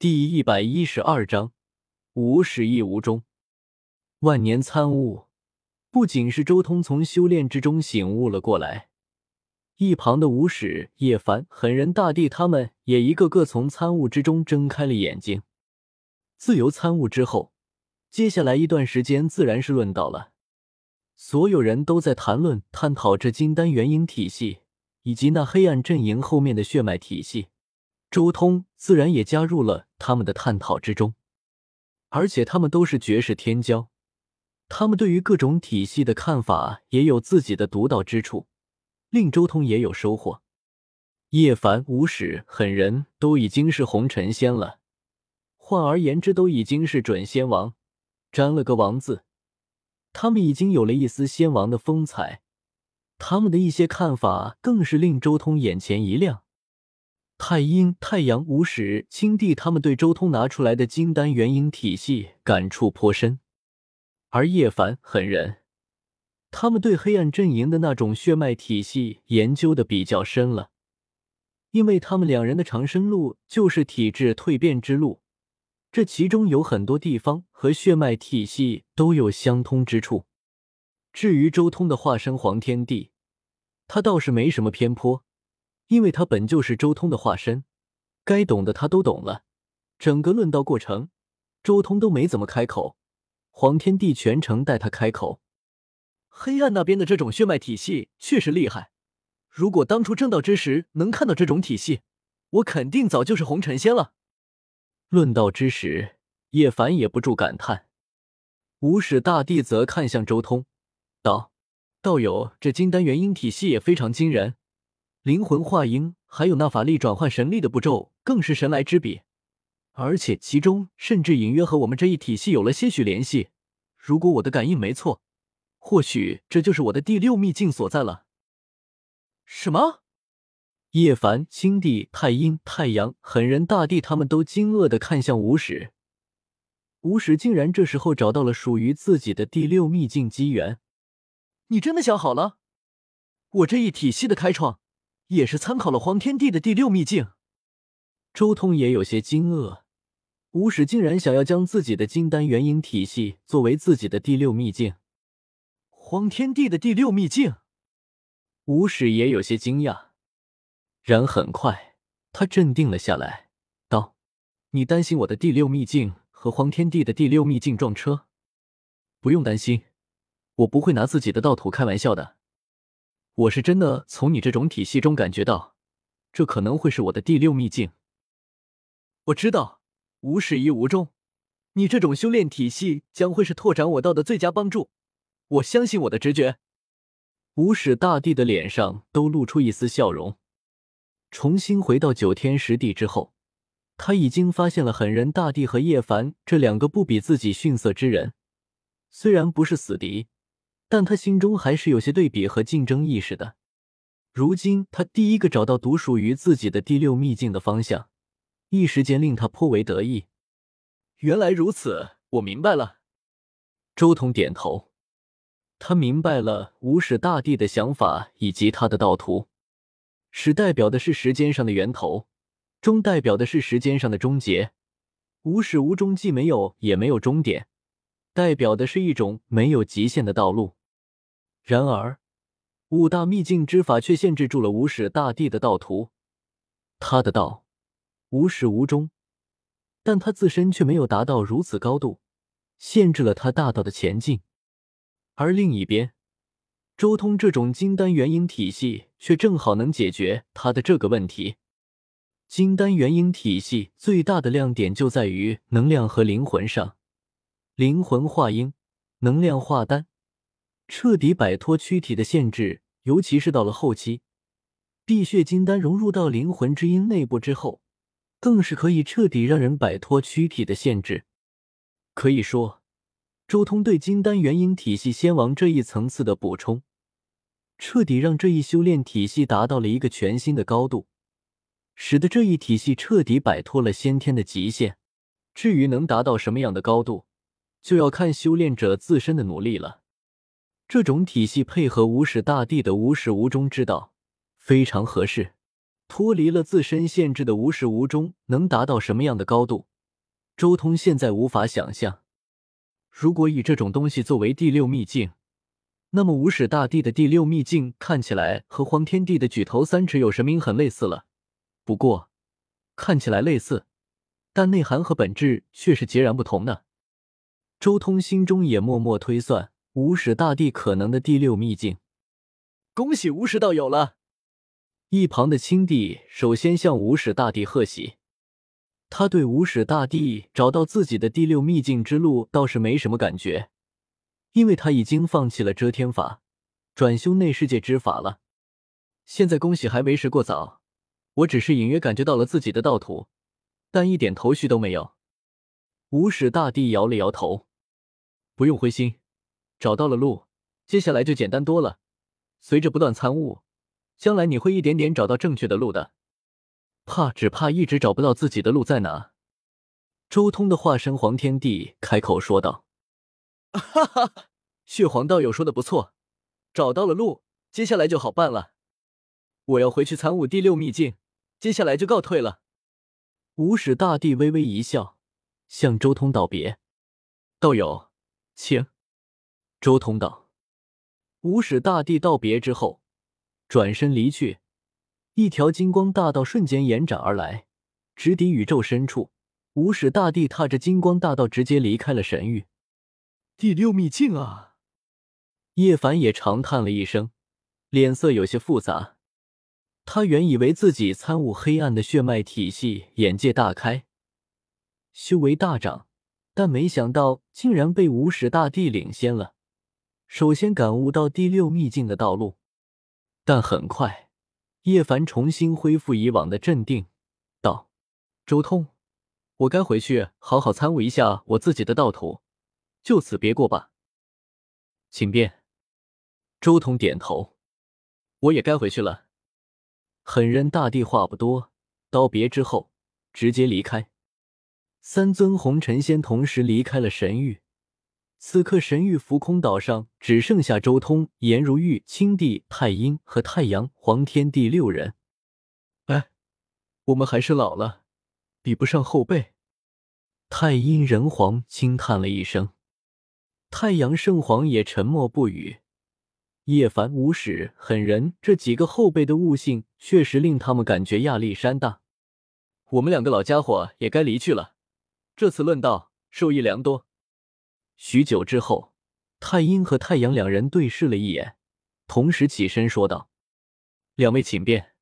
第一百一十二章，无始亦无终。万年参悟，不仅是周通从修炼之中醒悟了过来，一旁的无始、叶凡、狠人大帝他们也一个个从参悟之中睁开了眼睛。自由参悟之后，接下来一段时间自然是论道了。所有人都在谈论、探讨这金丹元婴体系以及那黑暗阵营后面的血脉体系。周通自然也加入了他们的探讨之中，而且他们都是绝世天骄，他们对于各种体系的看法也有自己的独到之处，令周通也有收获。叶凡、无始、狠人都已经是红尘仙了，换而言之，都已经是准仙王，沾了个王字，他们已经有了一丝仙王的风采，他们的一些看法更是令周通眼前一亮。太阴、太阳、无始、青帝，他们对周通拿出来的金丹元婴体系感触颇深，而叶凡、狠人，他们对黑暗阵营的那种血脉体系研究的比较深了，因为他们两人的长生路就是体质蜕变之路，这其中有很多地方和血脉体系都有相通之处。至于周通的化身黄天帝，他倒是没什么偏颇。因为他本就是周通的化身，该懂的他都懂了。整个论道过程，周通都没怎么开口，黄天帝全程带他开口。黑暗那边的这种血脉体系确实厉害，如果当初正道之时能看到这种体系，我肯定早就是红尘仙了。论道之时，叶凡也不住感叹。无始大帝则看向周通，道：“道友，这金丹元婴体系也非常惊人。”灵魂化婴，还有那法力转换神力的步骤，更是神来之笔，而且其中甚至隐约和我们这一体系有了些许联系。如果我的感应没错，或许这就是我的第六秘境所在了。什么？叶凡、青帝、太阴、太阳、狠人大帝他们都惊愕的看向无始。无始竟然这时候找到了属于自己的第六秘境机缘。你真的想好了？我这一体系的开创。也是参考了黄天帝的第六秘境，周通也有些惊愕，无始竟然想要将自己的金丹元婴体系作为自己的第六秘境。黄天帝的第六秘境，无始也有些惊讶，然很快他镇定了下来，道：“你担心我的第六秘境和黄天帝的第六秘境撞车？不用担心，我不会拿自己的道土开玩笑的。”我是真的从你这种体系中感觉到，这可能会是我的第六秘境。我知道无始亦无终，你这种修炼体系将会是拓展我道的最佳帮助。我相信我的直觉。无始大帝的脸上都露出一丝笑容。重新回到九天十地之后，他已经发现了狠人大帝和叶凡这两个不比自己逊色之人，虽然不是死敌。但他心中还是有些对比和竞争意识的。如今他第一个找到独属于自己的第六秘境的方向，一时间令他颇为得意。原来如此，我明白了。周通点头，他明白了无始大帝的想法以及他的道途。始代表的是时间上的源头，终代表的是时间上的终结。无始无终，既没有也没有终点，代表的是一种没有极限的道路。然而，五大秘境之法却限制住了无始大帝的道途。他的道无始无终，但他自身却没有达到如此高度，限制了他大道的前进。而另一边，周通这种金丹元婴体系却正好能解决他的这个问题。金丹元婴体系最大的亮点就在于能量和灵魂上，灵魂化婴，能量化丹。彻底摆脱躯体的限制，尤其是到了后期，碧血金丹融入到灵魂之音内部之后，更是可以彻底让人摆脱躯体的限制。可以说，周通对金丹元婴体系仙王这一层次的补充，彻底让这一修炼体系达到了一个全新的高度，使得这一体系彻底摆脱了先天的极限。至于能达到什么样的高度，就要看修炼者自身的努力了。这种体系配合无始大帝的无始无终之道，非常合适。脱离了自身限制的无始无终能达到什么样的高度？周通现在无法想象。如果以这种东西作为第六秘境，那么无始大帝的第六秘境看起来和黄天帝的举头三尺有神明很类似了。不过，看起来类似，但内涵和本质却是截然不同的。周通心中也默默推算无始大帝可能的第六秘境。恭喜无始道友了！一旁的青帝首先向无始大帝贺喜。他对无始大帝找到自己的第六秘境之路倒是没什么感觉，因为他已经放弃了遮天法，转修内世界之法了。现在恭喜还为时过早，我只是隐约感觉到了自己的道途，但一点头绪都没有。无始大帝摇了摇头，不用灰心，找到了路，接下来就简单多了。随着不断参悟。将来你会一点点找到正确的路的，怕只怕一直找不到自己的路在哪。周通的化身黄天帝开口说道：“哈哈，血皇道友说的不错，找到了路，接下来就好办了。我要回去参悟第六秘境，接下来就告退了。”无始大帝微微一笑，向周通道别：“道友，请。”周通道：“无始大帝道别之后。”转身离去，一条金光大道瞬间延展而来，直抵宇宙深处。无始大帝踏着金光大道直接离开了神域。第六秘境啊！叶凡也长叹了一声，脸色有些复杂。他原以为自己参悟黑暗的血脉体系，眼界大开，修为大涨，但没想到竟然被无始大帝领先了，首先感悟到第六秘境的道路。但很快，叶凡重新恢复以往的镇定，道：“周通，我该回去好好参悟一下我自己的道途，就此别过吧。”请便。周通点头：“我也该回去了。”狠人大帝话不多，道别之后直接离开。三尊红尘仙同时离开了神域。此刻，神域浮空岛上只剩下周通、颜如玉、青帝、太阴和太阳、黄天帝六人。哎，我们还是老了，比不上后辈。太阴人皇轻叹了一声，太阳圣皇也沉默不语。叶凡、无始、狠人这几个后辈的悟性，确实令他们感觉压力山大。我们两个老家伙也该离去了。这次论道，受益良多。许久之后，太阴和太阳两人对视了一眼，同时起身说道：“两位请便。”